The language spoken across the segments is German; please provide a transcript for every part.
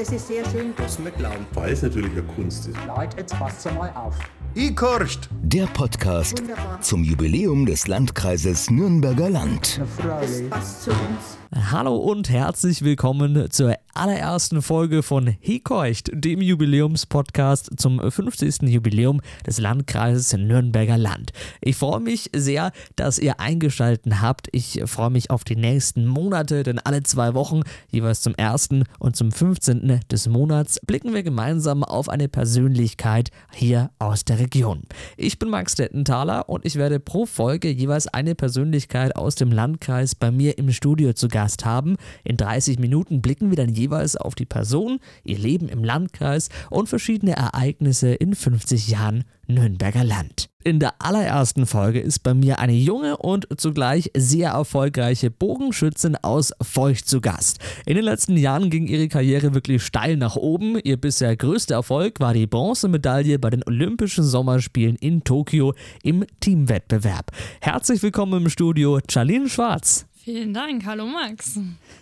Das ist sehr schön. Das nicht glauben. Weil es natürlich eine Kunst ist. Leute, jetzt passt mal auf. Ich korcht. Der Podcast Wunderbar. zum Jubiläum des Landkreises Nürnberger Land. Na, Das Fräulein. passt zu uns. Hallo und herzlich willkommen zur allerersten Folge von Hekeucht, dem Jubiläumspodcast zum 50. Jubiläum des Landkreises Nürnberger Land. Ich freue mich sehr, dass ihr eingeschaltet habt. Ich freue mich auf die nächsten Monate, denn alle zwei Wochen, jeweils zum 1. und zum 15. des Monats, blicken wir gemeinsam auf eine Persönlichkeit hier aus der Region. Ich bin Max Dettenthaler und ich werde pro Folge jeweils eine Persönlichkeit aus dem Landkreis bei mir im Studio zu Gast haben. In 30 Minuten blicken wir dann jeweils auf die Person, ihr Leben im Landkreis und verschiedene Ereignisse in 50 Jahren Nürnberger Land. In der allerersten Folge ist bei mir eine junge und zugleich sehr erfolgreiche Bogenschützin aus Feucht zu Gast. In den letzten Jahren ging ihre Karriere wirklich steil nach oben. Ihr bisher größter Erfolg war die Bronzemedaille bei den Olympischen Sommerspielen in Tokio im Teamwettbewerb. Herzlich willkommen im Studio, Charlene Schwarz. Vielen Dank, hallo Max.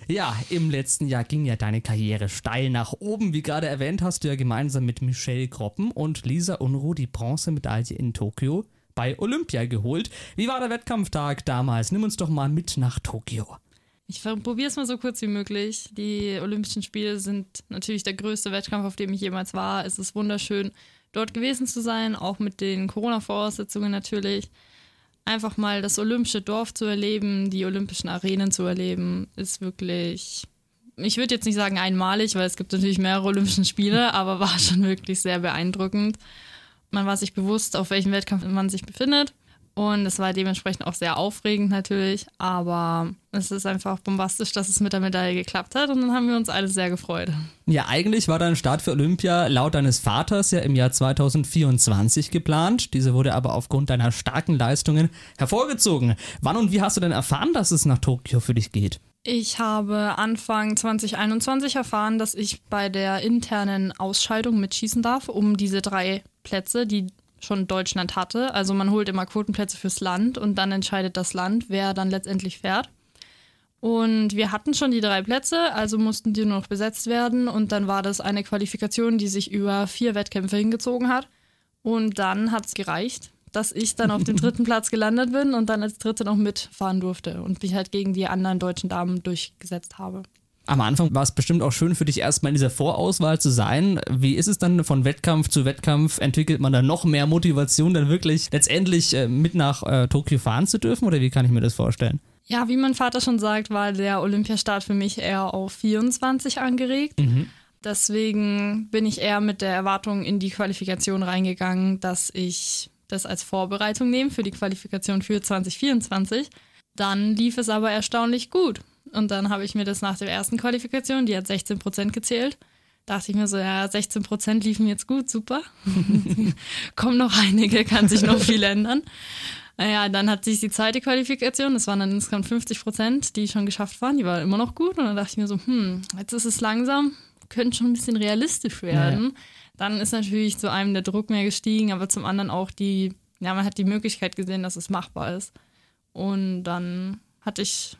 Ja, im letzten Jahr ging ja deine Karriere steil nach oben. Wie gerade erwähnt, hast du ja gemeinsam mit Michelle Kroppen und Lisa Unruh die Bronzemedaille in Tokio bei Olympia geholt. Wie war der Wettkampftag damals? Nimm uns doch mal mit nach Tokio. Ich probiere es mal so kurz wie möglich. Die Olympischen Spiele sind natürlich der größte Wettkampf, auf dem ich jemals war. Es ist wunderschön, dort gewesen zu sein, auch mit den Corona-Voraussetzungen natürlich. Einfach mal das olympische Dorf zu erleben, die olympischen Arenen zu erleben, ist wirklich, ich würde jetzt nicht sagen einmalig, weil es gibt natürlich mehrere Olympischen Spiele, aber war schon wirklich sehr beeindruckend. Man war sich bewusst, auf welchem Wettkampf man sich befindet. Und es war dementsprechend auch sehr aufregend natürlich, aber es ist einfach bombastisch, dass es mit der Medaille geklappt hat und dann haben wir uns alle sehr gefreut. Ja, eigentlich war dein Start für Olympia laut deines Vaters ja im Jahr 2024 geplant. Diese wurde aber aufgrund deiner starken Leistungen hervorgezogen. Wann und wie hast du denn erfahren, dass es nach Tokio für dich geht? Ich habe Anfang 2021 erfahren, dass ich bei der internen Ausscheidung mitschießen darf, um diese drei Plätze, die schon Deutschland hatte. Also man holt immer Quotenplätze fürs Land und dann entscheidet das Land, wer dann letztendlich fährt. Und wir hatten schon die drei Plätze, also mussten die nur noch besetzt werden. Und dann war das eine Qualifikation, die sich über vier Wettkämpfe hingezogen hat. Und dann hat es gereicht, dass ich dann auf dem dritten Platz gelandet bin und dann als Dritte noch mitfahren durfte und mich halt gegen die anderen deutschen Damen durchgesetzt habe. Am Anfang war es bestimmt auch schön für dich erstmal in dieser Vorauswahl zu sein. Wie ist es dann von Wettkampf zu Wettkampf? Entwickelt man dann noch mehr Motivation, dann wirklich letztendlich äh, mit nach äh, Tokio fahren zu dürfen? Oder wie kann ich mir das vorstellen? Ja, wie mein Vater schon sagt, war der Olympiastart für mich eher auf 24 angeregt. Deswegen bin ich eher mit der Erwartung in die Qualifikation reingegangen, dass ich das als Vorbereitung nehme für die Qualifikation für 2024. Dann lief es aber erstaunlich gut. Und dann habe ich mir das nach der ersten Qualifikation, die hat 16 Prozent gezählt, dachte ich mir so, ja, 16 Prozent liefen jetzt gut, super. Kommen noch einige, kann sich noch viel ändern. Naja, dann hat sich die zweite Qualifikation, das waren dann insgesamt 50 Prozent, die schon geschafft waren, die war immer noch gut. Und dann dachte ich mir so, hm, jetzt ist es langsam, könnte schon ein bisschen realistisch werden. Dann ist natürlich zu einem der Druck mehr gestiegen, aber zum anderen auch die, ja, man hat die Möglichkeit gesehen, dass es machbar ist. Und dann hatte ich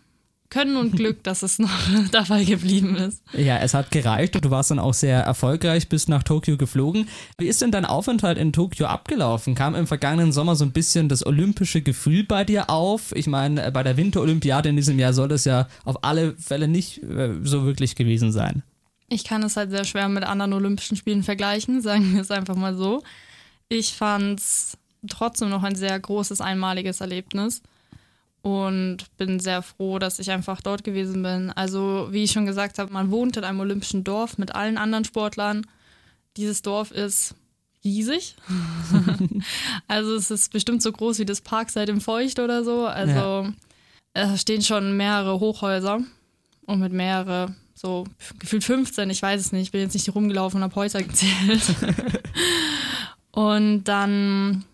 Können und Glück, dass es noch dabei geblieben ist. Ja, es hat gereicht und du warst dann auch sehr erfolgreich, bist nach Tokio geflogen. Wie ist denn dein Aufenthalt in Tokio abgelaufen? Kam im vergangenen Sommer so ein bisschen das olympische Gefühl bei dir auf? Ich meine, bei der Winterolympiade in diesem Jahr soll das ja auf alle Fälle nicht äh, so wirklich gewesen sein. Ich kann es halt sehr schwer mit anderen Olympischen Spielen vergleichen, sagen wir es einfach mal so. Ich fand es trotzdem noch ein sehr großes, einmaliges Erlebnis und bin sehr froh, dass ich einfach dort gewesen bin. Also, wie ich schon gesagt habe, man wohnt in einem olympischen Dorf mit allen anderen Sportlern. Dieses Dorf ist riesig. also, es ist bestimmt so groß wie das Parkside im Feucht oder so. Also, es stehen schon mehrere Hochhäuser und mit mehrere, so gefühlt 15, ich weiß es nicht, ich bin jetzt nicht rumgelaufen und habe Häuser gezählt. und dann,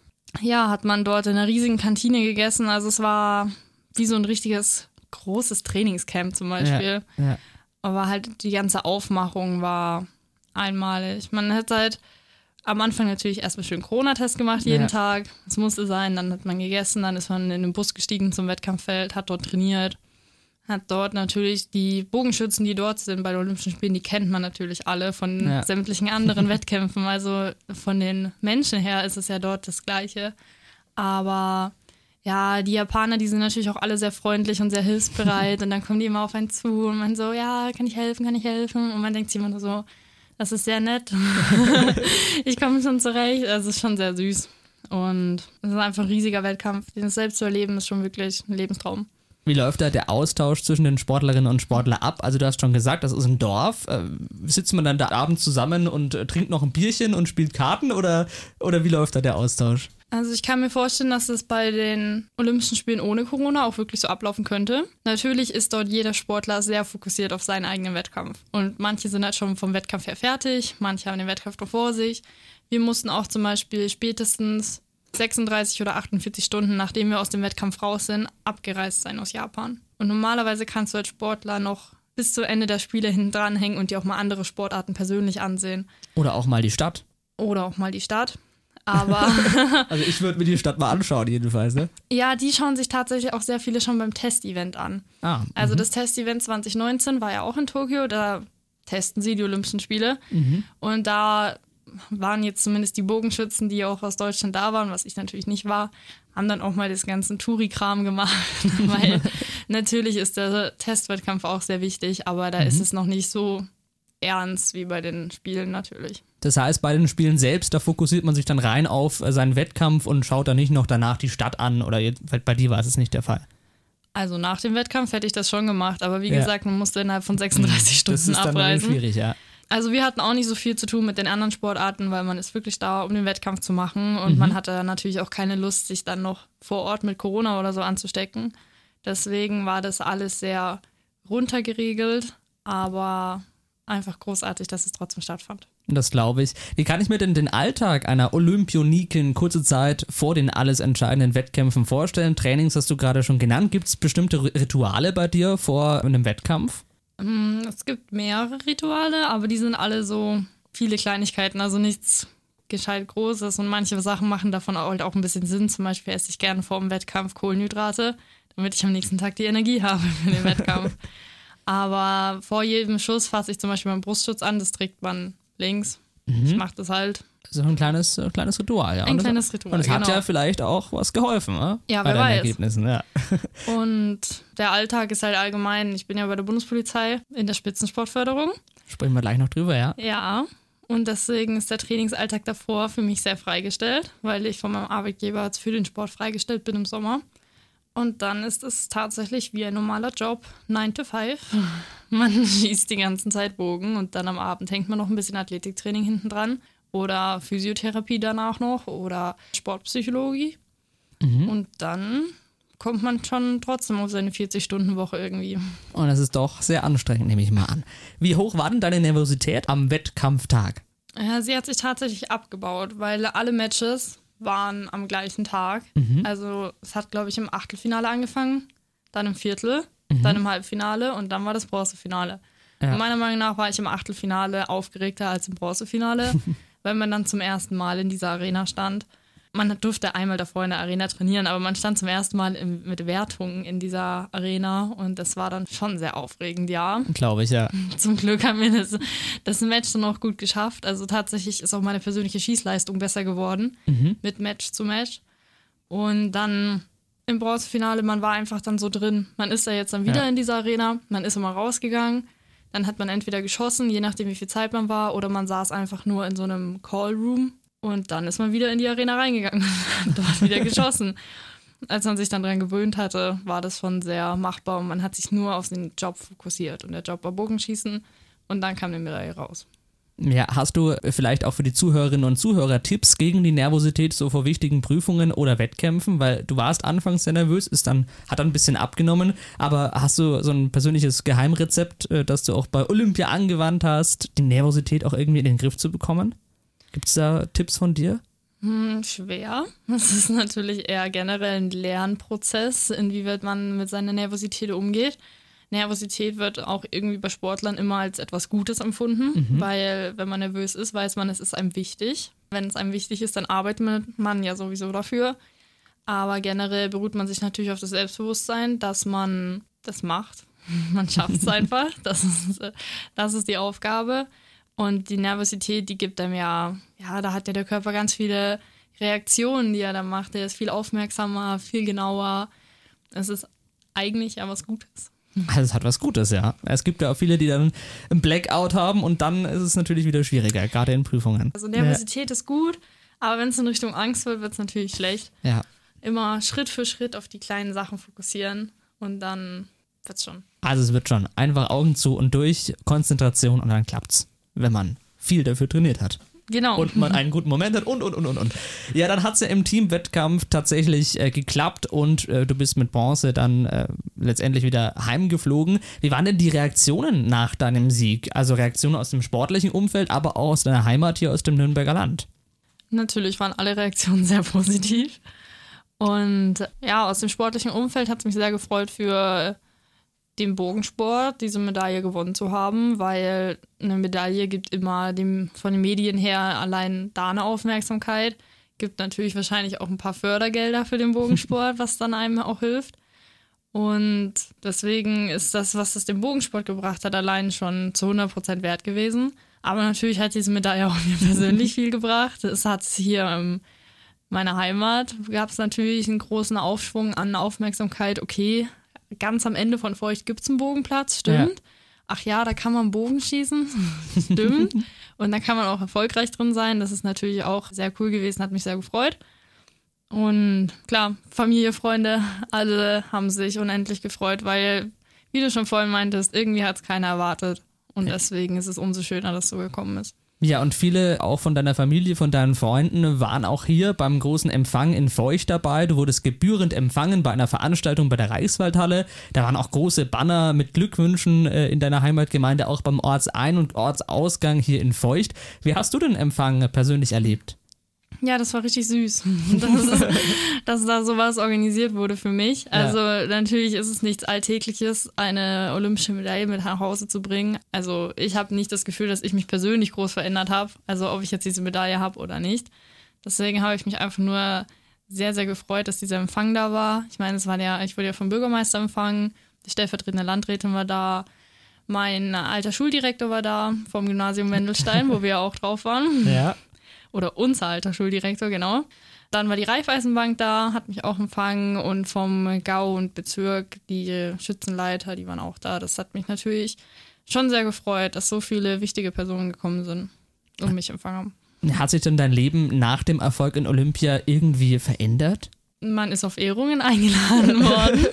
ja, hat man dort in einer riesigen Kantine gegessen. Also es war wie so ein richtiges großes Trainingscamp zum Beispiel. Ja, ja. Aber halt die ganze Aufmachung war einmalig. Man hat halt am Anfang natürlich erstmal schön Corona-Test gemacht jeden Ja. Tag. Es musste sein, dann hat man gegessen, dann ist man in den Bus gestiegen zum Wettkampffeld, hat dort trainiert. Hat dort natürlich die Bogenschützen, die dort sind bei den Olympischen Spielen, die kennt man natürlich alle von Ja. sämtlichen anderen Wettkämpfen. Also von den Menschen her ist es ja dort das Gleiche. Aber ja, die Japaner, die sind natürlich auch alle sehr freundlich und sehr hilfsbereit und dann kommen die immer auf einen zu und man so, ja, kann ich helfen, kann ich helfen? Und man denkt sich immer nur so, das ist sehr nett. ich komme schon zurecht. Also es ist schon sehr süß. Und es ist einfach ein riesiger Wettkampf. Den selbst zu erleben, ist schon wirklich ein Lebenstraum. Wie läuft da der Austausch zwischen den Sportlerinnen und Sportlern ab? Also du hast schon gesagt, das ist ein Dorf. Äh, sitzt man dann da abends zusammen und äh, trinkt noch ein Bierchen und spielt Karten oder, oder wie läuft da der Austausch? Also ich kann mir vorstellen, dass es bei den Olympischen Spielen ohne Corona auch wirklich so ablaufen könnte. Natürlich ist dort jeder Sportler sehr fokussiert auf seinen eigenen Wettkampf. Und manche sind halt schon vom Wettkampf her fertig, manche haben den Wettkampf noch vor sich. Wir mussten auch zum Beispiel spätestens 36 oder 48 Stunden, nachdem wir aus dem Wettkampf raus sind, abgereist sein aus Japan. Und normalerweise kannst du als Sportler noch bis zu Ende der Spiele hinten dranhängen und dir auch mal andere Sportarten persönlich ansehen. Oder auch mal die Stadt? Oder auch mal die Stadt. Aber Also ich würde mir die Stadt mal anschauen, jedenfalls, ne? ja, die schauen sich tatsächlich auch sehr viele schon beim Testevent an. Ah, Also das Testevent 2019 war ja auch in Tokio, da testen sie die Olympischen Spiele. Und da waren jetzt zumindest die Bogenschützen, die auch aus Deutschland da waren, was ich natürlich nicht war, haben dann auch mal das ganze Touri-Kram gemacht, weil natürlich ist der Testwettkampf auch sehr wichtig, aber da ist es noch nicht so ernst wie bei den Spielen natürlich. Das heißt, bei den Spielen selbst, da fokussiert man sich dann rein auf seinen Wettkampf und schaut dann nicht noch danach die Stadt an oder bei dir war es nicht der Fall. Also nach dem Wettkampf hätte ich das schon gemacht, aber wie Ja. gesagt, man musste innerhalb von 36 Stunden Das ist dann abreisen. schwierig, ja. Also wir hatten auch nicht so viel zu tun mit den anderen Sportarten, weil man ist wirklich da, um den Wettkampf zu machen und man hatte natürlich auch keine Lust, sich dann noch vor Ort mit Corona oder so anzustecken. Deswegen war das alles sehr runtergeregelt, aber einfach großartig, dass es trotzdem stattfand. Das glaube ich. Wie kann ich mir denn den Alltag einer Olympionikin kurze Zeit vor den alles entscheidenden Wettkämpfen vorstellen? Trainings hast du gerade schon genannt. Gibt es bestimmte Rituale bei dir vor einem Wettkampf? Mm, Es gibt mehrere Rituale, aber die sind alle so viele Kleinigkeiten, also nichts gescheit Großes und manche Sachen machen davon halt auch ein bisschen Sinn. Zum Beispiel esse ich gerne vor dem Wettkampf Kohlenhydrate, damit ich am nächsten Tag die Energie habe für den Wettkampf. Aber vor jedem Schuss fasse ich zum Beispiel meinen Brustschutz an, das trägt man links. Ich mache das halt. So ein kleines, äh, kleines Ritual, ja. Ein und das, kleines Ritual, Und es hat genau. ja vielleicht auch was geholfen, ne? Ja, bei wer deinen weiß. Ergebnissen, ja. Und der Alltag ist halt allgemein. Ich bin ja bei der Bundespolizei in der Spitzensportförderung. Sprechen wir gleich noch drüber, ja. Ja, und deswegen ist der Trainingsalltag davor für mich sehr freigestellt, weil ich von meinem Arbeitgeber jetzt für den Sport freigestellt bin im Sommer. Und dann ist es tatsächlich wie ein normaler Job, 9 to 5. Man schießt die ganze Zeit Bogen und dann am Abend hängt man noch ein bisschen Athletiktraining hinten dran oder Physiotherapie danach noch oder Sportpsychologie. Und dann kommt man schon trotzdem auf seine 40-Stunden-Woche irgendwie. Und das ist doch sehr anstrengend, nehme ich mal an. Wie hoch war denn deine Nervosität am Wettkampftag? Ja, sie hat sich tatsächlich abgebaut, weil alle Matches waren am gleichen Tag. Also es hat, glaube ich, im Achtelfinale angefangen, dann im Viertel, dann im Halbfinale und dann war das Bronzefinale. Ja. Meiner Meinung nach war ich im Achtelfinale aufgeregter als im Bronzefinale, weil man dann zum ersten Mal in dieser Arena stand. Man durfte einmal davor in der Arena trainieren, aber man stand zum ersten Mal im, mit Wertungen in dieser Arena und das war dann schon sehr aufregend, ja. Glaube ich, ja. Zum Glück haben wir das, das Match dann auch gut geschafft. Also tatsächlich ist auch meine persönliche Schießleistung besser geworden mit Match zu Match. Und dann im Bronzefinale, man war einfach dann so drin. Man ist da jetzt dann wieder Ja. in dieser Arena, man ist immer rausgegangen. Dann hat man entweder geschossen, je nachdem wie viel Zeit man war, oder man saß einfach nur in so einem Callroom und dann ist man wieder in die Arena reingegangen und hat dort wieder geschossen. Als man sich dann dran gewöhnt hatte, war das schon sehr machbar und man hat sich nur auf den Job fokussiert. Und der Job war Bogenschießen und dann kam die Medaille raus. Ja, hast du vielleicht auch für die Zuhörerinnen und Zuhörer Tipps gegen die Nervosität so vor wichtigen Prüfungen oder Wettkämpfen? Weil du warst anfangs sehr nervös, ist dann, hat dann ein bisschen abgenommen, aber hast du so ein persönliches Geheimrezept, äh, das du auch bei Olympia angewandt hast, die Nervosität auch irgendwie in den Griff zu bekommen? Gibt es da Tipps von dir? Hm, schwer. Das ist natürlich eher generell ein Lernprozess, inwieweit man mit seiner Nervosität umgeht. Nervosität wird auch irgendwie bei Sportlern immer als etwas Gutes empfunden, weil wenn man nervös ist, weiß man, es ist einem wichtig. Wenn es einem wichtig ist, dann arbeitet man ja sowieso dafür. Aber generell beruht man sich natürlich auf das Selbstbewusstsein, dass man das macht. Man schafft es einfach. Das ist, das ist die Aufgabe. Und die Nervosität, die gibt einem ja, ja, da hat ja der Körper ganz viele Reaktionen, die er da macht. Er ist viel aufmerksamer, viel genauer. Es ist eigentlich ja was Gutes. Also es hat was Gutes, ja. Es gibt ja auch viele, die dann ein Blackout haben und dann ist es natürlich wieder schwieriger, gerade in Prüfungen. Also Nervosität ja. ist gut, aber wenn es in Richtung Angst wird, wird es natürlich schlecht. Ja. Immer Schritt für Schritt auf die kleinen Sachen fokussieren und dann wird es schon. Also es wird schon. Einfach Augen zu und durch, Konzentration und dann klappt's, wenn man viel dafür trainiert hat. Genau. Und man einen guten Moment hat und, und, und, und, und. Ja, dann hat es ja im Teamwettkampf tatsächlich äh, geklappt und äh, du bist mit Bronze dann äh, letztendlich wieder heimgeflogen. Wie waren denn die Reaktionen nach deinem Sieg? Also Reaktionen aus dem sportlichen Umfeld, aber auch aus deiner Heimat hier aus dem Nürnberger Land? Natürlich waren alle Reaktionen sehr positiv. Und ja, aus dem sportlichen Umfeld hat es mich sehr gefreut für dem Bogensport diese Medaille gewonnen zu haben, weil eine Medaille gibt immer dem, von den Medien her allein da eine Aufmerksamkeit. Gibt natürlich wahrscheinlich auch ein paar Fördergelder für den Bogensport, was dann einem auch hilft. Und deswegen ist das, was es dem Bogensport gebracht hat, allein schon zu 100% wert gewesen. Aber natürlich hat diese Medaille auch mir persönlich viel gebracht. Es hat hier in meiner Heimat, gab es natürlich einen großen Aufschwung an Aufmerksamkeit. Okay, ganz am Ende von Feucht gibt es einen Bogenplatz, stimmt. Ja. Ach ja, da kann man Bogen schießen, stimmt. Und da kann man auch erfolgreich drin sein. Das ist natürlich auch sehr cool gewesen, hat mich sehr gefreut. Und klar, Familie, Freunde, alle haben sich unendlich gefreut, weil, wie du schon vorhin meintest, irgendwie hat es keiner erwartet. Und deswegen ist es umso schöner, dass es so gekommen ist. Ja, und viele auch von deiner Familie, von deinen Freunden waren auch hier beim großen Empfang in Feucht dabei. Du wurdest gebührend empfangen bei einer Veranstaltung bei der Reichswaldhalle. Da waren auch große Banner mit Glückwünschen äh, in deiner Heimatgemeinde, auch beim Ortsein- und Ortsausgang hier in Feucht. Wie hast du den Empfang persönlich erlebt? Ja, das war richtig süß, dass, dass da sowas organisiert wurde für mich. Also ja. natürlich ist es nichts Alltägliches, eine olympische Medaille mit nach Hause zu bringen. Also ich habe nicht das Gefühl, dass ich mich persönlich groß verändert habe, also ob ich jetzt diese Medaille habe oder nicht. Deswegen habe ich mich einfach nur sehr, sehr gefreut, dass dieser Empfang da war. Ich meine, es war ja, ich wurde ja vom Bürgermeister empfangen, die stellvertretende Landrätin war da, mein alter Schuldirektor war da vom Gymnasium Wendelstein, wo wir ja auch drauf waren. Ja oder unser alter Schuldirektor, genau. Dann war die Raiffeisenbank da, hat mich auch empfangen und vom Gau und Bezirk die Schützenleiter, die waren auch da. Das hat mich natürlich schon sehr gefreut, dass so viele wichtige Personen gekommen sind und mich empfangen haben. Hat sich denn dein Leben nach dem Erfolg in Olympia irgendwie verändert? Man ist auf Ehrungen eingeladen worden.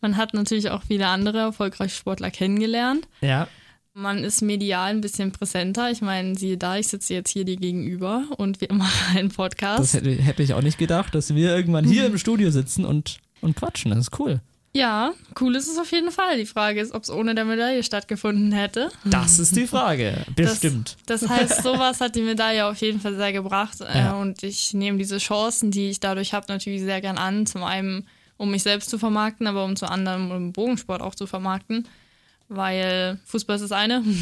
Man hat natürlich auch viele andere erfolgreiche Sportler kennengelernt. Ja. Man ist medial ein bisschen präsenter. Ich meine, siehe da, ich sitze jetzt hier dir gegenüber und wir machen einen Podcast. Das hätte, hätte, ich auch nicht gedacht, dass wir irgendwann hier im Studio sitzen und, und quatschen. Das ist cool. Ja, cool ist es auf jeden Fall. Die Frage ist, ob es ohne der Medaille stattgefunden hätte. Das ist die Frage. Bestimmt. Das, das heißt, sowas hat die Medaille auf jeden Fall sehr gebracht. Äh, ja. Und ich nehme diese Chancen, die ich dadurch habe, natürlich sehr gern an. Zum einen, um mich selbst zu vermarkten, aber um zu anderem, um Bogensport auch zu vermarkten weil Fußball ist das eine.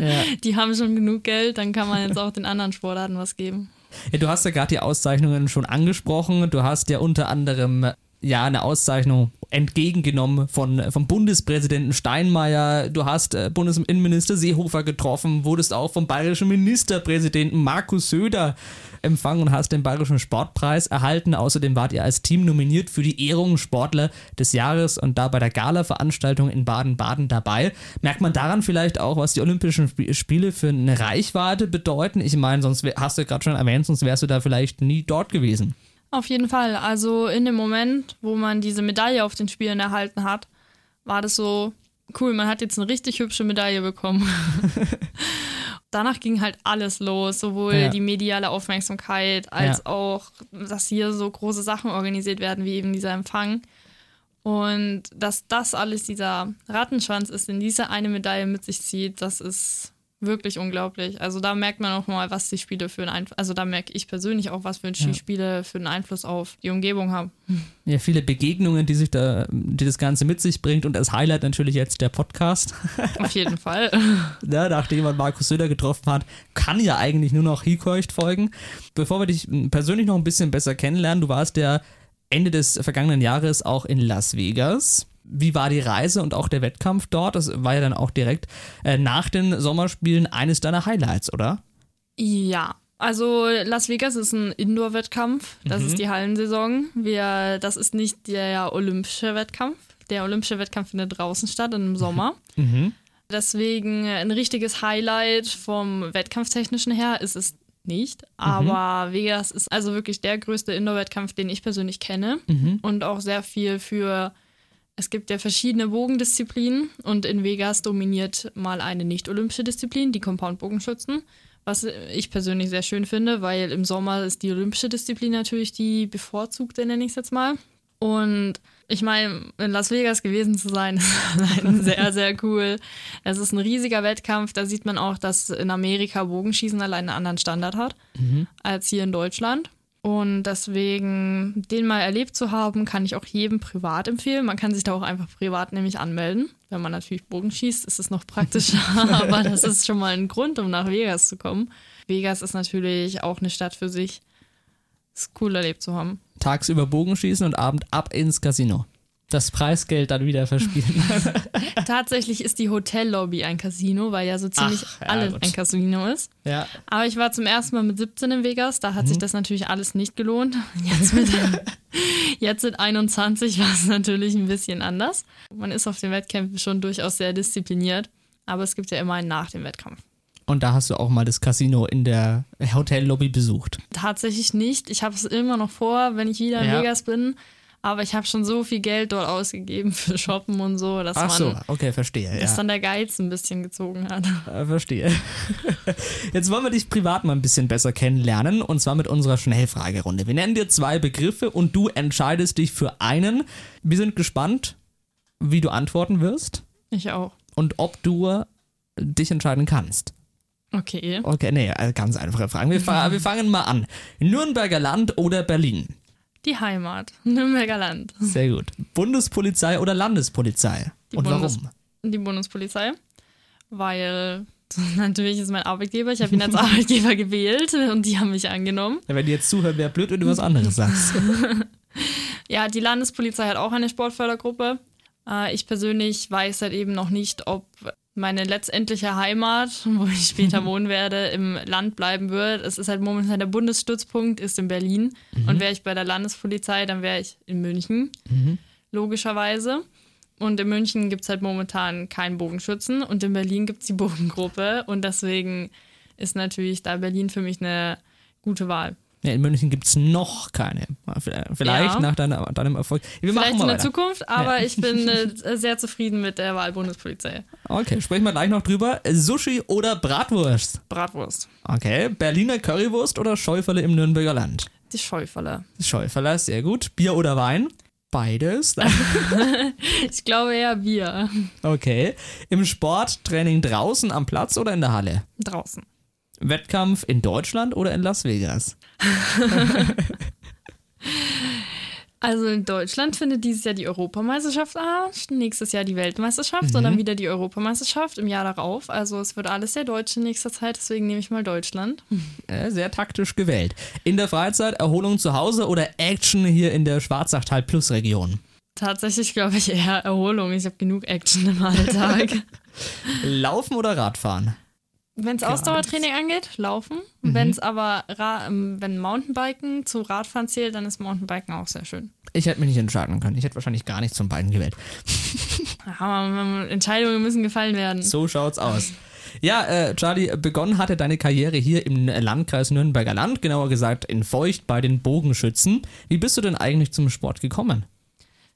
Ja. Die haben schon genug Geld, dann kann man jetzt auch den anderen Sportarten was geben. Ja, du hast ja gerade die Auszeichnungen schon angesprochen. Du hast ja unter anderem ja eine Auszeichnung entgegengenommen von, vom Bundespräsidenten Steinmeier. Du hast äh, Bundesinnenminister Seehofer getroffen, wurdest auch vom bayerischen Ministerpräsidenten Markus Söder empfangen und hast den bayerischen Sportpreis erhalten. Außerdem wart ihr als Team nominiert für die Ehrung Sportler des Jahres und da bei der Gala-Veranstaltung in Baden-Baden dabei. Merkt man daran vielleicht auch, was die Olympischen Spiele für eine Reichweite bedeuten? Ich meine, sonst hast du gerade schon erwähnt, sonst wärst du da vielleicht nie dort gewesen. Auf jeden Fall. Also in dem Moment, wo man diese Medaille auf den Spielen erhalten hat, war das so cool, man hat jetzt eine richtig hübsche Medaille bekommen. Danach ging halt alles los, sowohl ja. die mediale Aufmerksamkeit als ja. auch, dass hier so große Sachen organisiert werden, wie eben dieser Empfang. Und dass das alles dieser Rattenschwanz ist, den diese eine Medaille mit sich zieht, das ist wirklich unglaublich. Also da merkt man auch mal, was die Spiele für einen Einfluss, also da merke ich persönlich auch, was für die Spiele für einen Einfluss auf die Umgebung haben. Ja, viele Begegnungen, die sich da, die das Ganze mit sich bringt und als Highlight natürlich jetzt der Podcast. Auf jeden Fall. ja, nachdem man Markus Söder getroffen hat, kann ja eigentlich nur noch Hikeucht folgen. Bevor wir dich persönlich noch ein bisschen besser kennenlernen, du warst ja Ende des vergangenen Jahres auch in Las Vegas Wie war die Reise und auch der Wettkampf dort? Das war ja dann auch direkt äh, nach den Sommerspielen eines deiner Highlights, oder? Ja, also Las Vegas ist ein Indoor-Wettkampf. Das Mhm. ist die Hallensaison. Wir, das ist nicht der olympische Wettkampf. Der olympische Wettkampf findet draußen statt im Sommer. Mhm. Deswegen ein richtiges Highlight vom Wettkampftechnischen her ist es nicht. Aber Vegas ist also wirklich der größte Indoor-Wettkampf, den ich persönlich kenne. Und auch sehr viel für. Es gibt ja verschiedene Bogendisziplinen und in Vegas dominiert mal eine nicht-olympische Disziplin, die Compound-Bogenschützen. Was ich persönlich sehr schön finde, weil im Sommer ist die olympische Disziplin natürlich die bevorzugte, nenne ich es jetzt mal. Und ich meine, in Las Vegas gewesen zu sein, ist allein sehr, sehr cool. Es ist ein riesiger Wettkampf. Da sieht man auch, dass in Amerika Bogenschießen allein einen anderen Standard hat als hier in Deutschland. Und deswegen, den mal erlebt zu haben, kann ich auch jedem privat empfehlen. Man kann sich da auch einfach privat nämlich anmelden. Wenn man natürlich Bogen schießt, ist es noch praktischer, aber das ist schon mal ein Grund, um nach Vegas zu kommen. Vegas ist natürlich auch eine Stadt für sich. Ist cool erlebt zu haben. Tagsüber Bogenschießen und Abend ab ins Casino. Das Preisgeld dann wieder verspielen. Tatsächlich ist die Hotellobby ein Casino, weil ja so ziemlich Ach, ja, alles gut. ein Casino ist. ja. Aber ich war zum ersten Mal mit 17 in Vegas, da hat Mhm. sich das natürlich alles nicht gelohnt. Jetzt mit, jetzt mit 21 war es natürlich ein bisschen anders. Man ist auf den Wettkämpfen schon durchaus sehr diszipliniert, aber es gibt ja immer einen nach dem Wettkampf. Und da hast du auch mal das Casino in der Hotellobby besucht. Tatsächlich nicht. Ich habe es immer noch vor, wenn ich wieder in Ja. Vegas bin. Aber ich habe schon so viel Geld dort ausgegeben für Shoppen und so, dass Ach so, man okay, verstehe. dass Ja. dann der Geiz ein bisschen gezogen hat. Äh, verstehe. Jetzt wollen wir dich privat mal ein bisschen besser kennenlernen und zwar mit unserer Schnellfragerunde. Wir nennen dir zwei Begriffe und du entscheidest dich für einen. Wir sind gespannt, wie du antworten wirst Ich auch. und ob du dich entscheiden kannst. Okay. Okay, nee, äh, ganz einfache Fragen. Wir, wir fangen mal an. Nürnberger Land oder Berlin? Die Heimat. Nürnberger Land. Sehr gut. Bundespolizei oder Landespolizei? Die und Bundes- warum? die Bundespolizei, weil natürlich ist mein Arbeitgeber, ich habe ihn als Arbeitgeber gewählt und die haben mich angenommen. Ja, wenn die jetzt zuhören, wäre blöd, wenn du was anderes sagst. Ja, die Landespolizei hat auch eine Sportfördergruppe. Äh, ich persönlich weiß halt eben noch nicht, ob meine letztendliche Heimat, wo ich später wohnen werde, im Land bleiben wird. Es ist halt momentan der Bundesstützpunkt, ist in Berlin. Und wäre ich bei der Landespolizei, dann wäre ich in München, logischerweise. Und in München gibt es halt momentan keinen Bogenschützen und in Berlin gibt es die Bodengruppe. Und deswegen ist natürlich da Berlin für mich eine gute Wahl. Ja, in München gibt es noch keine. Vielleicht Ja. nach deiner, deinem Erfolg. Wir Vielleicht in der weiter. Zukunft, aber ich bin äh, sehr zufrieden mit der Wahl Bundespolizei. Okay, sprechen wir gleich noch drüber. Sushi oder Bratwurst? Bratwurst. Okay, Berliner Currywurst oder Schäufele im Nürnberger Land? Die Schäufele. Schäufele, sehr gut. Bier oder Wein? Beides. Ich glaube eher Bier. Okay. Im Sporttraining draußen am Platz oder in der Halle? Draußen. Wettkampf in Deutschland oder in Las Vegas? Also in Deutschland findet dieses Jahr die Europameisterschaft statt, nächstes Jahr die Weltmeisterschaft und dann wieder die Europameisterschaft im Jahr darauf. Also es wird alles sehr deutsch in nächster Zeit, deswegen nehme ich mal Deutschland. Äh, sehr taktisch gewählt. In der Freizeit Erholung zu Hause oder Action hier in der Schwarzachtal Plus Region? Tatsächlich glaube ich eher Erholung. Ich habe genug Action im Alltag. Laufen oder Radfahren? Wenn es Ausdauertraining angeht, laufen. Wenn es aber Ra ähm, wenn Mountainbiken zu Radfahren zählt, dann ist Mountainbiken auch sehr schön. Ich hätte mich nicht entscheiden können. Ich hätte wahrscheinlich gar nichts von beiden gewählt. Aber Entscheidungen müssen gefallen werden. So schaut's aus. Ja, äh, Charlie, begonnen hatte deine Karriere hier im Landkreis Nürnberger Land, genauer gesagt in Feucht bei den Bogenschützen. Wie bist du denn eigentlich zum Sport gekommen?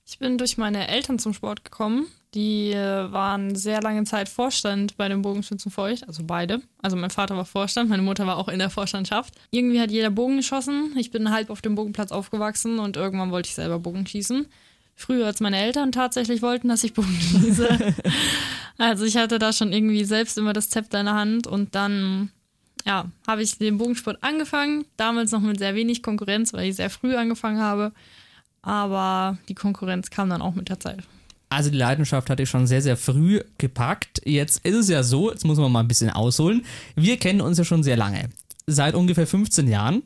Ich bin durch meine Eltern zum Sport gekommen. Die äh, waren sehr lange Zeit Vorstand bei dem Bogenschützenfeucht, also beide. Also mein Vater war Vorstand, meine Mutter war auch in der Vorstandschaft. Irgendwie hat jeder Bogen geschossen. Ich bin halb auf dem Bogenplatz aufgewachsen und irgendwann wollte ich selber Bogen schießen. Früher als meine Eltern tatsächlich wollten, dass ich Bogen schieße. also ich hatte da schon irgendwie selbst immer das Zepter in der Hand und dann ja, habe ich den Bogensport angefangen. Damals noch mit sehr wenig Konkurrenz, weil ich sehr früh angefangen habe. Aber die Konkurrenz kam dann auch mit der Zeit. Also die Leidenschaft hatte ich schon sehr, sehr früh gepackt. Jetzt ist es ja so, jetzt muss man mal ein bisschen ausholen. Wir kennen uns ja schon sehr lange. Seit ungefähr 15 Jahren.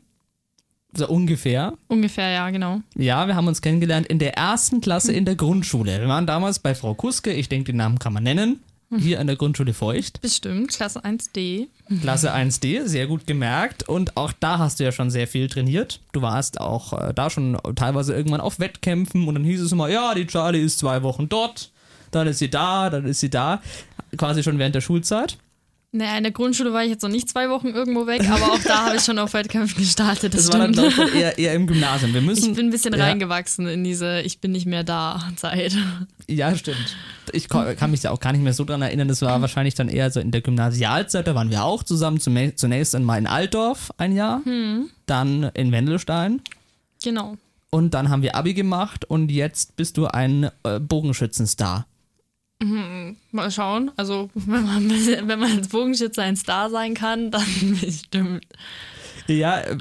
So ungefähr. Ungefähr, ja, genau. Ja, wir haben uns kennengelernt in der ersten Klasse in der Grundschule. Wir waren damals bei Frau Kuske, ich denke, den Namen kann man nennen. Hier an der Grundschule Feucht. Bestimmt, Klasse 1D. Klasse 1D, sehr gut gemerkt. Und auch da hast du ja schon sehr viel trainiert. Du warst auch äh, da schon teilweise irgendwann auf Wettkämpfen und dann hieß es immer, ja, die Charlie ist zwei Wochen dort, dann ist sie da, dann ist sie da. Quasi schon während der Schulzeit. Naja, in der Grundschule war ich jetzt noch nicht zwei Wochen irgendwo weg, aber auch da habe ich schon auf Wettkämpfen gestartet. Das, Das war dann ich, eher, eher im Gymnasium. Wir müssen, ich bin ein bisschen ja, reingewachsen in diese Ich bin nicht mehr da Zeit. Ja, stimmt. Ich kann mich da auch gar nicht mehr so dran erinnern. Das war wahrscheinlich dann eher so in der Gymnasialzeit. Da waren wir auch zusammen. Zunächst einmal in Altdorf ein Jahr, dann in Wendelstein. Genau. Und dann haben wir Abi gemacht und jetzt bist du ein äh, Bogenschützenstar. Mal schauen. Also, wenn man, wenn man als Bogenschütze ein Star sein kann, dann bestimmt. Ja, äh,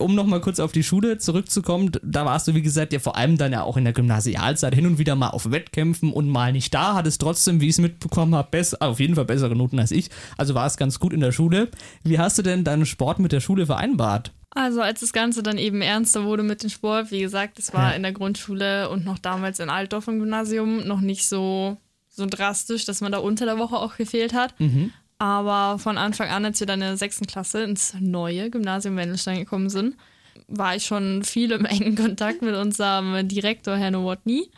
um nochmal kurz auf die Schule zurückzukommen, da warst du, wie gesagt, ja vor allem dann ja auch in der Gymnasialzeit hin und wieder mal auf Wettkämpfen und mal nicht da, hattest trotzdem, wie ich es mitbekommen habe, bess- auf jeden Fall bessere Noten als ich. Also war es ganz gut in der Schule. Wie hast du denn deinen Sport mit der Schule vereinbart? Also, als das Ganze dann eben ernster wurde mit dem Sport, wie gesagt, es war Ja. in der Grundschule und noch damals in Altdorf im Gymnasium noch nicht so, so drastisch, dass man da unter der Woche auch gefehlt hat. Aber von Anfang an, als wir dann in der sechsten Klasse ins neue Gymnasium Wendelstein gekommen sind, war ich schon viel im engen Kontakt mit unserem Direktor, Herr Nowotny.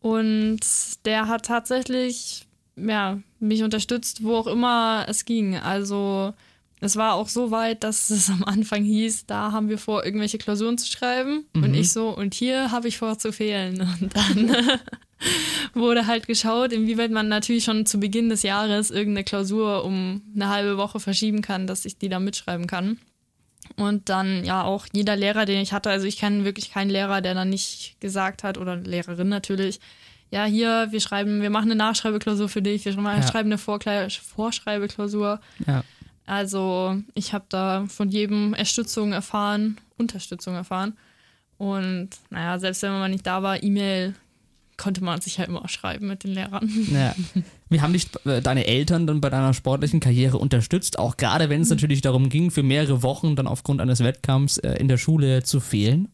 Und der hat tatsächlich ja, mich unterstützt, wo auch immer es ging. Also es war auch so weit, dass es am Anfang hieß, da haben wir vor, irgendwelche Klausuren zu schreiben. Und ich so, und hier habe ich vor zu fehlen. Und dann wurde halt geschaut, inwieweit man natürlich schon zu Beginn des Jahres irgendeine Klausur um eine halbe Woche verschieben kann, dass ich die da mitschreiben kann. Und dann ja auch jeder Lehrer, den ich hatte, also ich kenne wirklich keinen Lehrer, der dann nicht gesagt hat, oder Lehrerin natürlich, ja, hier, wir schreiben, wir machen eine Nachschreibeklausur für dich, wir schreiben eine Vorkle Vorschreibeklausur. Ja. Also ich habe da von jedem Erstützung erfahren, Unterstützung erfahren. Und naja, selbst wenn man nicht da war, E-Mail konnte man sich halt immer schreiben mit den Lehrern. Ja. Wie haben dich äh, deine Eltern dann bei deiner sportlichen Karriere unterstützt? Auch gerade wenn es natürlich darum ging, für mehrere Wochen dann aufgrund eines Wettkampfs äh, in der Schule zu fehlen?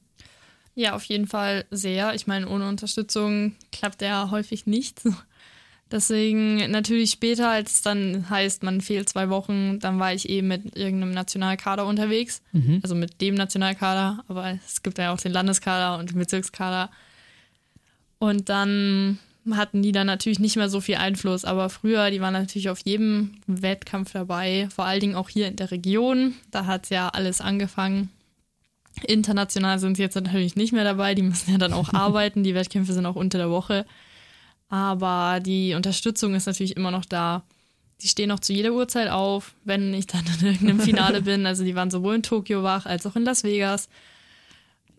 Ja, auf jeden Fall sehr. Ich meine, ohne Unterstützung klappt ja häufig nichts. Deswegen natürlich später, als es dann heißt, man fehlt zwei Wochen, dann war ich eben mit irgendeinem Nationalkader unterwegs. Also mit dem Nationalkader, aber es gibt ja auch den Landeskader und den Bezirkskader. Und dann hatten die dann natürlich nicht mehr so viel Einfluss. Aber früher, die waren natürlich auf jedem Wettkampf dabei, vor allen Dingen auch hier in der Region. Da hat ja alles angefangen. International sind sie jetzt natürlich nicht mehr dabei, die müssen ja dann auch arbeiten. Die Wettkämpfe sind auch unter der Woche. Aber die Unterstützung ist natürlich immer noch da. Die stehen auch zu jeder Uhrzeit auf, wenn ich dann in irgendeinem Finale bin. Also die waren sowohl in Tokio wach als auch in Las Vegas,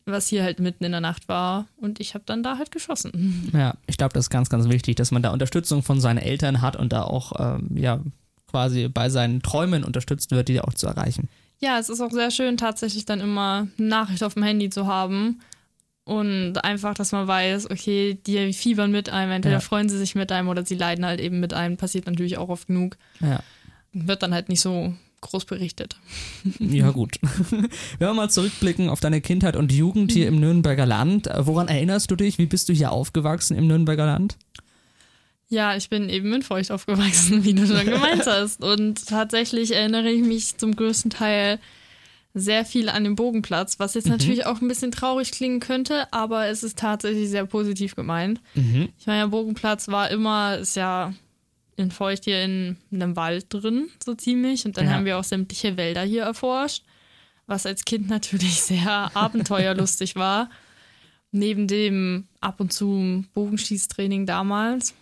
was hier halt mitten in der Nacht war. Und ich habe dann da halt geschossen. Ja, ich glaube, das ist ganz, ganz wichtig, dass man da Unterstützung von seinen Eltern hat und da auch ähm, ja, quasi bei seinen Träumen unterstützt wird, die auch zu erreichen. Ja, es ist auch sehr schön, tatsächlich dann immer eine Nachricht auf dem Handy zu haben. Und einfach, dass man weiß, okay, die fiebern mit einem, entweder Ja. freuen sie sich mit einem oder sie leiden halt eben mit einem. Passiert natürlich auch oft genug. Ja. Wird dann halt nicht so groß berichtet. Ja, gut. Wenn wir mal zurückblicken auf deine Kindheit und Jugend hier im Nürnberger Land, woran erinnerst du dich? Wie bist du hier aufgewachsen im Nürnberger Land? Ja, ich bin eben in Feucht aufgewachsen, wie du schon gemeint hast. Und tatsächlich erinnere ich mich zum größten Teil sehr viel an den Bogenplatz, was jetzt natürlich auch ein bisschen traurig klingen könnte, aber es ist tatsächlich sehr positiv gemeint. Ich meine, der Bogenplatz war immer, ist ja in Feucht hier in einem Wald drin, so ziemlich. Und dann Ja. haben wir auch sämtliche Wälder hier erforscht, was als Kind natürlich sehr abenteuerlustig war. Neben dem ab und zu Bogenschießtraining damals.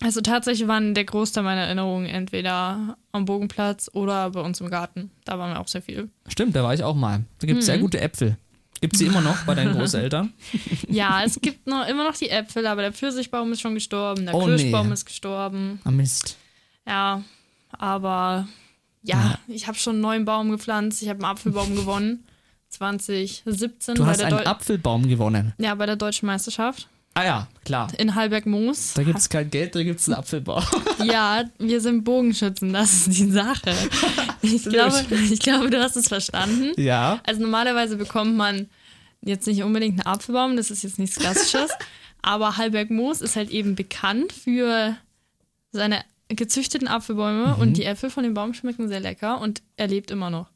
Also tatsächlich waren der Großteil meiner Erinnerungen entweder am Bogenplatz oder bei uns im Garten. Da waren wir auch sehr viel. Stimmt, da war ich auch mal. Da gibt es sehr gute Äpfel. Gibt sie immer noch bei deinen Großeltern? Ja, es gibt noch immer noch die Äpfel, aber der Pfirsichbaum ist schon gestorben, der Oh, Kirschbaum nee. ist gestorben. Ah, Mist. Ja, aber ja, ich habe schon einen neuen Baum gepflanzt. Ich habe einen Apfelbaum gewonnen. 2017 Du bei hast der einen Deu- Apfelbaum gewonnen. ja, bei der deutschen Meisterschaft. Ah ja, klar. in Halberg-Moos. Da gibt es kein Geld, da gibt es einen Apfelbaum. Ja, wir sind Bogenschützen, das ist die Sache. Ich glaube, ich glaube, du hast es verstanden. ja. Also normalerweise bekommt man jetzt nicht unbedingt einen Apfelbaum, das ist jetzt nichts Klassisches, aber Halberg Moos ist halt eben bekannt für seine gezüchteten Apfelbäume Mhm. und die Äpfel von dem Baum schmecken sehr lecker und er lebt immer noch.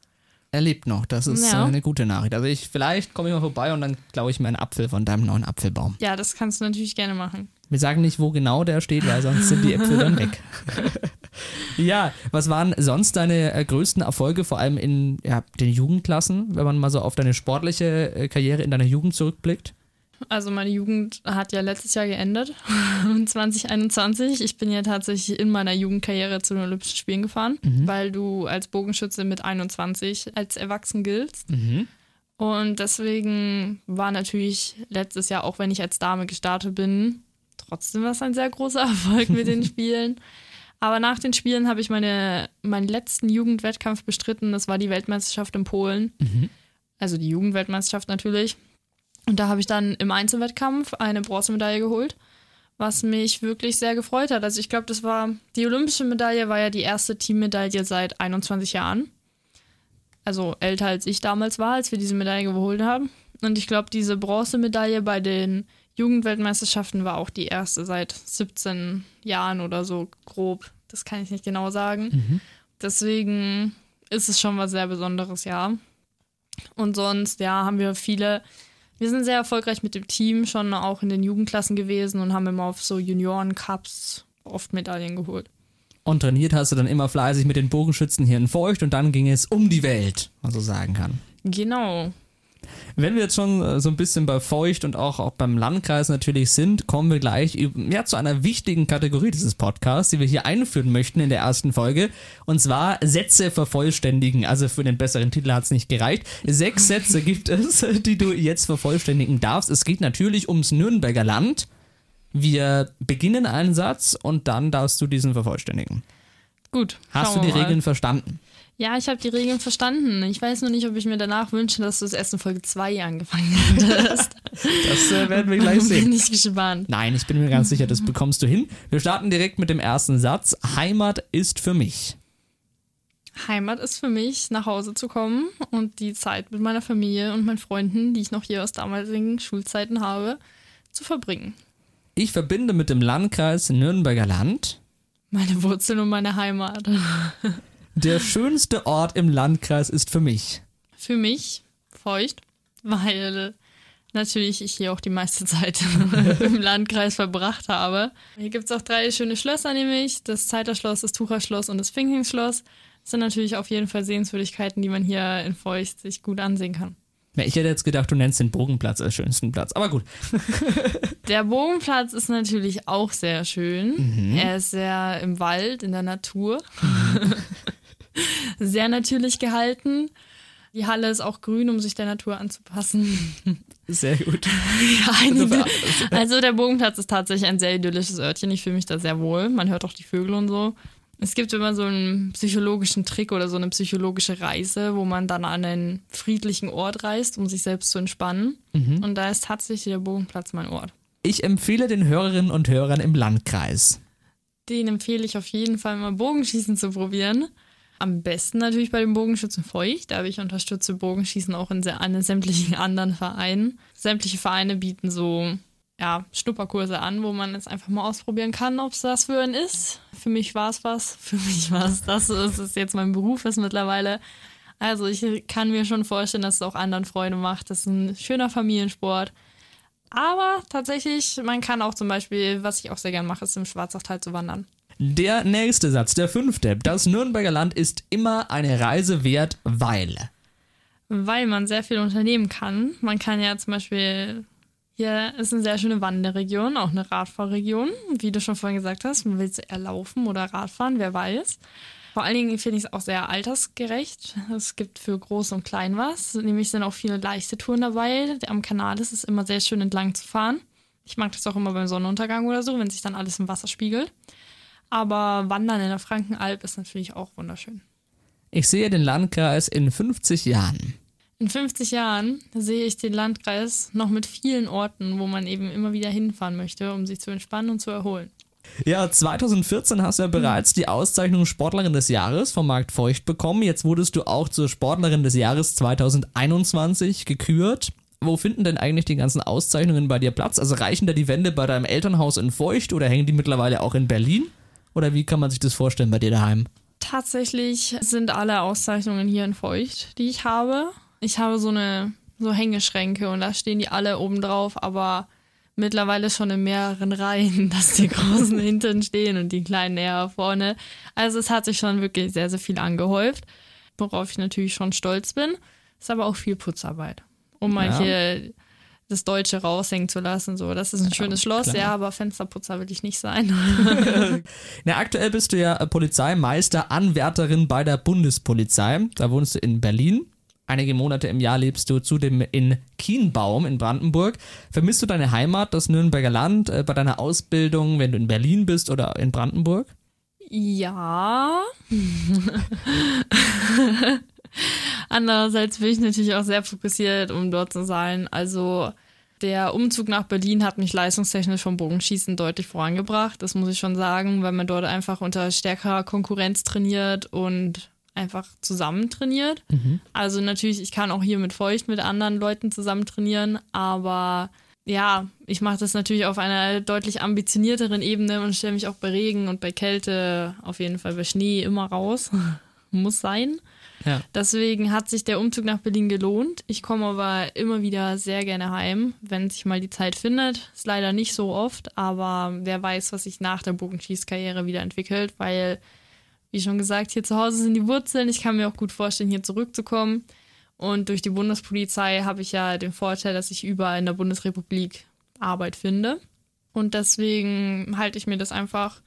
Er lebt noch, das ist Ja. äh, eine gute Nachricht. Also ich, vielleicht komme ich mal vorbei und dann klaue ich mir einen Apfel von deinem neuen Apfelbaum. Ja, das kannst du natürlich gerne machen. Wir sagen nicht, wo genau der steht, weil sonst sind die Äpfel dann weg. ja, was waren sonst deine äh, größten Erfolge, vor allem in ja, den Jugendklassen, wenn man mal so auf deine sportliche äh, Karriere in deiner Jugend zurückblickt? Also meine Jugend hat ja letztes Jahr geendet, 2021. Ich bin ja tatsächlich in meiner Jugendkarriere zu den Olympischen Spielen gefahren, weil du als Bogenschütze mit 21 als erwachsen giltst. Und deswegen war natürlich letztes Jahr, auch wenn ich als Dame gestartet bin, trotzdem was ein sehr großer Erfolg mit den Spielen. Aber nach den Spielen habe ich meine, meinen letzten Jugendwettkampf bestritten. Das war die Weltmeisterschaft in Polen. Also die Jugendweltmeisterschaft natürlich. Und da habe ich dann im Einzelwettkampf eine Bronzemedaille geholt, was mich wirklich sehr gefreut hat. Also ich glaube, das war, die olympische Medaille war ja die erste Teammedaille seit 21 Jahren. Also älter als ich damals war, als wir diese Medaille geholt haben. Und ich glaube, diese Bronzemedaille bei den Jugendweltmeisterschaften war auch die erste seit 17 Jahren oder so grob. Das kann ich nicht genau sagen. Deswegen ist es schon was sehr Besonderes, ja. Und sonst, ja, haben wir viele. Wir sind sehr erfolgreich mit dem Team, schon auch in den Jugendklassen gewesen und haben immer auf so Junioren-Cups oft Medaillen geholt. Und trainiert hast du dann immer fleißig mit den Bogenschützen hier in Feucht und dann ging es um die Welt, man so sagen kann. Genau. Wenn wir jetzt schon äh, so ein bisschen bei Feucht und auch, auch beim Landkreis natürlich sind, kommen wir gleich ja, zu einer wichtigen Kategorie dieses Podcasts, die wir hier einführen möchten in der ersten Folge. Und zwar Sätze vervollständigen. Also für den besseren Titel hat es nicht gereicht. Sechs Sätze gibt es, die du jetzt vervollständigen darfst. Es geht natürlich ums Nürnberger Land. Wir beginnen einen Satz und dann darfst du diesen vervollständigen. Gut. Hast du die. Regeln verstanden? Ja, ich habe die Regeln verstanden. Ich weiß nur nicht, ob ich mir danach wünsche, dass du das erst in Folge 2 angefangen hättest. Das äh, werden wir gleich sehen. Bin ich gespannt. Nein, ich bin mir ganz sicher, das bekommst du hin. Wir starten direkt mit dem ersten Satz. Heimat ist für mich. Heimat ist für mich, nach Hause zu kommen und die Zeit mit meiner Familie und meinen Freunden, die ich noch hier aus damaligen Schulzeiten habe, zu verbringen. Ich verbinde mit dem Landkreis Nürnberger Land Meine Wurzeln und meine Heimat. der schönste Ort im Landkreis ist für mich. Für mich feucht, weil natürlich ich hier auch die meiste Zeit im Landkreis verbracht habe. Hier gibt es auch drei schöne Schlösser, nämlich das Zeiterschloss, das Tucherschloss und das Finkingsschloss. Das sind natürlich auf jeden Fall Sehenswürdigkeiten, die man hier in Feucht sich gut ansehen kann. Ich hätte jetzt gedacht, du nennst den Bogenplatz als schönsten Platz. Aber gut. Der Bogenplatz ist natürlich auch sehr schön. Er ist sehr im Wald, in der Natur. sehr natürlich gehalten. Die Halle ist auch grün, um sich der Natur anzupassen. Sehr gut. Ja, einige, also der Bogenplatz ist tatsächlich ein sehr idyllisches Örtchen. Ich fühle mich da sehr wohl. Man hört auch die Vögel und so. Es gibt immer so einen psychologischen Trick oder so eine psychologische Reise, wo man dann an einen friedlichen Ort reist, um sich selbst zu entspannen. Und da ist tatsächlich der Bogenplatz mein Ort. Ich empfehle den Hörerinnen und Hörern im Landkreis. Den empfehle ich auf jeden Fall mal Bogenschießen zu probieren. Am besten natürlich bei dem Bogenschützen Feucht, aber ich unterstütze Bogenschießen auch in sehr, an sämtlichen anderen Vereinen. Sämtliche Vereine bieten so ja, Schnupperkurse an, wo man es einfach mal ausprobieren kann, ob es das für einen ist. Für mich war es was, für mich war es das. Es ist jetzt mein Beruf ist mittlerweile. Also ich kann mir schon vorstellen, dass es auch anderen Freude macht. Das ist ein schöner Familiensport. Aber tatsächlich, man kann auch zum Beispiel, was ich auch sehr gern mache, ist im Schwarzachtal zu wandern. Der nächste Satz, der fünfte. Das Nürnberger Land ist immer eine Reise wert, weil. Weil man sehr viel unternehmen kann. Man kann ja zum Beispiel, hier ist eine sehr schöne Wanderregion, auch eine Radfahrregion. Wie du schon vorhin gesagt hast, man will eher laufen oder Radfahren, wer weiß. Vor allen Dingen finde ich es auch sehr altersgerecht. Es gibt für Groß und Klein was. Nämlich sind auch viele leichte Touren dabei. Am Kanal ist es immer sehr schön entlang zu fahren. Ich mag das auch immer beim Sonnenuntergang oder so, wenn sich dann alles im Wasser spiegelt. Aber Wandern in der Frankenalb ist natürlich auch wunderschön. Ich sehe den Landkreis in 50 Jahren. In 50 Jahren sehe ich den Landkreis noch mit vielen Orten, wo man eben immer wieder hinfahren möchte, um sich zu entspannen und zu erholen. Ja, 2014 hast du ja bereits die Auszeichnung Sportlerin des Jahres vom Markt Feucht bekommen. Jetzt wurdest du auch zur Sportlerin des Jahres 2021 gekürt. Wo finden denn eigentlich die ganzen Auszeichnungen bei dir Platz? Also reichen da die Wände bei deinem Elternhaus in Feucht oder hängen die mittlerweile auch in Berlin? Oder wie kann man sich das vorstellen bei dir daheim? Tatsächlich sind alle Auszeichnungen hier in Feucht, die ich habe. Ich habe so eine so Hängeschränke und da stehen die alle oben drauf, aber mittlerweile schon in mehreren Reihen, dass die großen hinten stehen und die kleinen eher vorne. Also es hat sich schon wirklich sehr, sehr viel angehäuft, worauf ich natürlich schon stolz bin. Ist aber auch viel Putzarbeit, um manche ja. Das Deutsche raushängen zu lassen. So, das ist ein ja, schönes Schloss, klar. ja, aber Fensterputzer will ich nicht sein. Na, aktuell bist du ja Polizeimeister, Anwärterin bei der Bundespolizei. Da wohnst du in Berlin. Einige Monate im Jahr lebst du zudem in Kienbaum in Brandenburg. Vermisst du deine Heimat, das Nürnberger Land, äh, bei deiner Ausbildung, wenn du in Berlin bist oder in Brandenburg? Ja. Andererseits bin ich natürlich auch sehr fokussiert, um dort zu sein. Also der Umzug nach Berlin hat mich leistungstechnisch vom Bogenschießen deutlich vorangebracht. Das muss ich schon sagen, weil man dort einfach unter stärkerer Konkurrenz trainiert und einfach zusammen trainiert. Mhm. Also natürlich, ich kann auch hier mit Feucht mit anderen Leuten zusammen trainieren, aber ja, ich mache das natürlich auf einer deutlich ambitionierteren Ebene und stelle mich auch bei Regen und bei Kälte, auf jeden Fall bei Schnee immer raus. Muss sein. Deswegen hat sich der Umzug nach Berlin gelohnt. Ich komme aber immer wieder sehr gerne heim, wenn sich mal die Zeit findet. Ist leider nicht so oft, aber wer weiß, was sich nach der Bogenschießkarriere wieder entwickelt, weil wie schon gesagt, hier zu Hause sind die Wurzeln. Ich kann mir auch gut vorstellen, hier zurückzukommen. Und durch die Bundespolizei habe ich ja den Vorteil, dass ich überall in der Bundesrepublik Arbeit finde. Und deswegen halte ich mir das einfach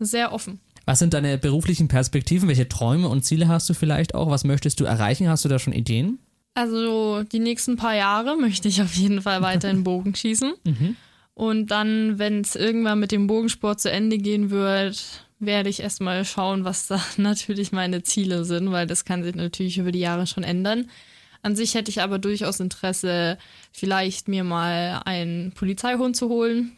sehr offen. Was sind deine beruflichen Perspektiven? Welche Träume und Ziele hast du vielleicht auch? Was möchtest du erreichen? Hast du da schon Ideen? Also die nächsten paar Jahre möchte ich auf jeden Fall weiter in Bogen schießen. Mhm. Und dann, wenn es irgendwann mit dem Bogensport zu Ende gehen wird, werde ich erstmal schauen, was da natürlich meine Ziele sind, weil das kann sich natürlich über die Jahre schon ändern. An sich hätte ich aber durchaus Interesse, vielleicht mir mal einen Polizeihund zu holen.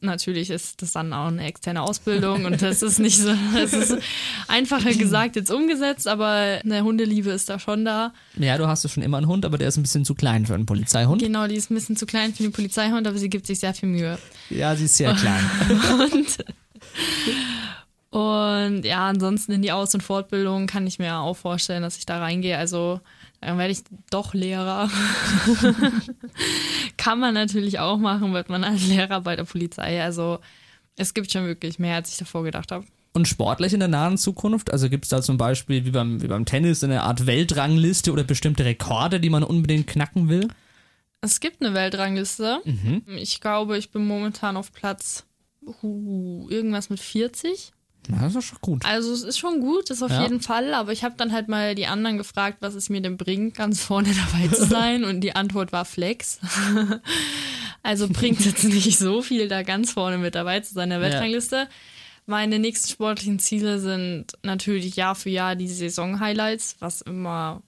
Natürlich ist das dann auch eine externe Ausbildung und das ist nicht so, es ist einfacher gesagt jetzt umgesetzt, aber eine Hundeliebe ist da schon da. Ja, du hast ja schon immer einen Hund, aber der ist ein bisschen zu klein für einen Polizeihund. Genau, die ist ein bisschen zu klein für den Polizeihund, aber sie gibt sich sehr viel Mühe. Ja, sie ist sehr klein. und und ja, ansonsten in die Aus- und Fortbildung kann ich mir auch vorstellen, dass ich da reingehe. Also dann werde ich doch Lehrer. kann man natürlich auch machen, wird man als Lehrer bei der Polizei. Also es gibt schon wirklich mehr, als ich davor gedacht habe. Und sportlich in der nahen Zukunft? Also gibt es da zum Beispiel wie beim, wie beim Tennis eine Art Weltrangliste oder bestimmte Rekorde, die man unbedingt knacken will? Es gibt eine Weltrangliste. Mhm. Ich glaube, ich bin momentan auf Platz uh, irgendwas mit 40. Na, das ist schon gut. Also es ist schon gut, das auf ja. jeden Fall, aber ich habe dann halt mal die anderen gefragt, was es mir denn bringt, ganz vorne dabei zu sein und die Antwort war Flex. also bringt es jetzt nicht so viel, da ganz vorne mit dabei zu sein in der Weltrangliste. Ja. Meine nächsten sportlichen Ziele sind natürlich Jahr für Jahr die Saison-Highlights, was immer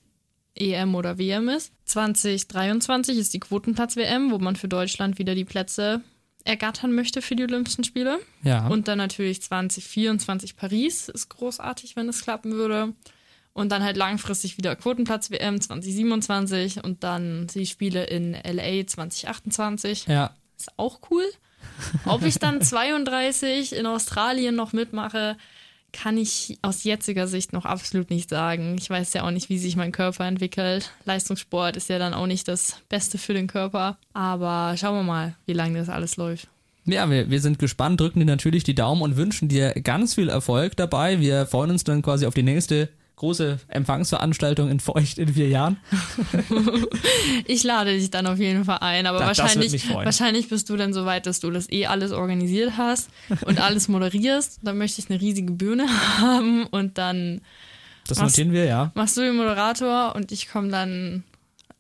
EM oder WM ist. 2023 ist die Quotenplatz-WM, wo man für Deutschland wieder die Plätze ergattern möchte für die Olympischen Spiele. Ja. Und dann natürlich 2024 Paris ist großartig, wenn es klappen würde. Und dann halt langfristig wieder Quotenplatz WM 2027 und dann die Spiele in LA 2028. Ja. Ist auch cool. Ob ich dann 32 in Australien noch mitmache, kann ich aus jetziger Sicht noch absolut nicht sagen. Ich weiß ja auch nicht, wie sich mein Körper entwickelt. Leistungssport ist ja dann auch nicht das Beste für den Körper. Aber schauen wir mal, wie lange das alles läuft. Ja, wir, wir sind gespannt, drücken dir natürlich die Daumen und wünschen dir ganz viel Erfolg dabei. Wir freuen uns dann quasi auf die nächste große Empfangsveranstaltung in Feucht in vier Jahren. ich lade dich dann auf jeden Fall ein, aber das, wahrscheinlich, wahrscheinlich bist du dann so weit, dass du das eh alles organisiert hast und alles moderierst. Dann möchte ich eine riesige Bühne haben und dann. Das machst, notieren wir, ja. Machst du den Moderator und ich komme dann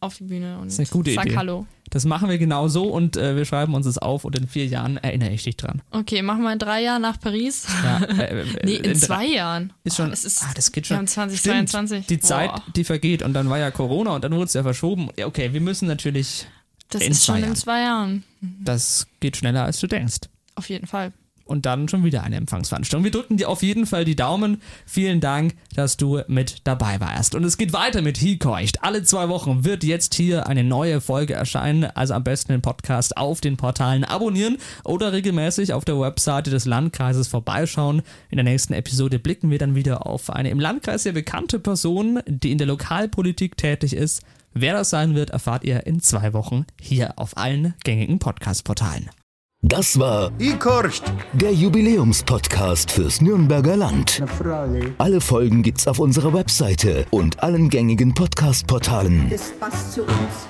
auf die Bühne und sag Idee. Hallo. Das machen wir genau so und äh, wir schreiben uns das auf und in vier Jahren erinnere ich dich dran. Okay, machen wir in drei Jahren nach Paris. Ja, äh, äh, Nee, in, drei- zwei Jahren. Ist schon, Oh, das, ist, ah, das geht schon. haben 2022. Stimmt, die Zeit, Boah, die vergeht und dann war ja Corona und dann wurde es ja verschoben. Ja, okay, wir müssen natürlich, das in ist schon Jahren. in zwei Jahren. das geht schneller als du denkst. Auf jeden Fall. Und dann schon wieder eine Empfangsveranstaltung. Wir drücken dir auf jeden Fall die Daumen. Vielen Dank, dass du mit dabei warst. Und es geht weiter mit Hikeucht. Alle zwei Wochen wird jetzt hier eine neue Folge erscheinen. Also am besten den Podcast auf den Portalen abonnieren oder regelmäßig auf der Webseite des Landkreises vorbeischauen. In der nächsten Episode blicken wir dann wieder auf eine im Landkreis sehr bekannte Person, die in der Lokalpolitik tätig ist. Wer das sein wird, erfahrt ihr in zwei Wochen hier auf allen gängigen Podcast-Portalen. Das war Ikorcht. der Jubiläumspodcast fürs Nürnberger Land. Alle Folgen gibt's auf unserer Webseite und allen gängigen Podcast-Portalen. Das passt zu uns.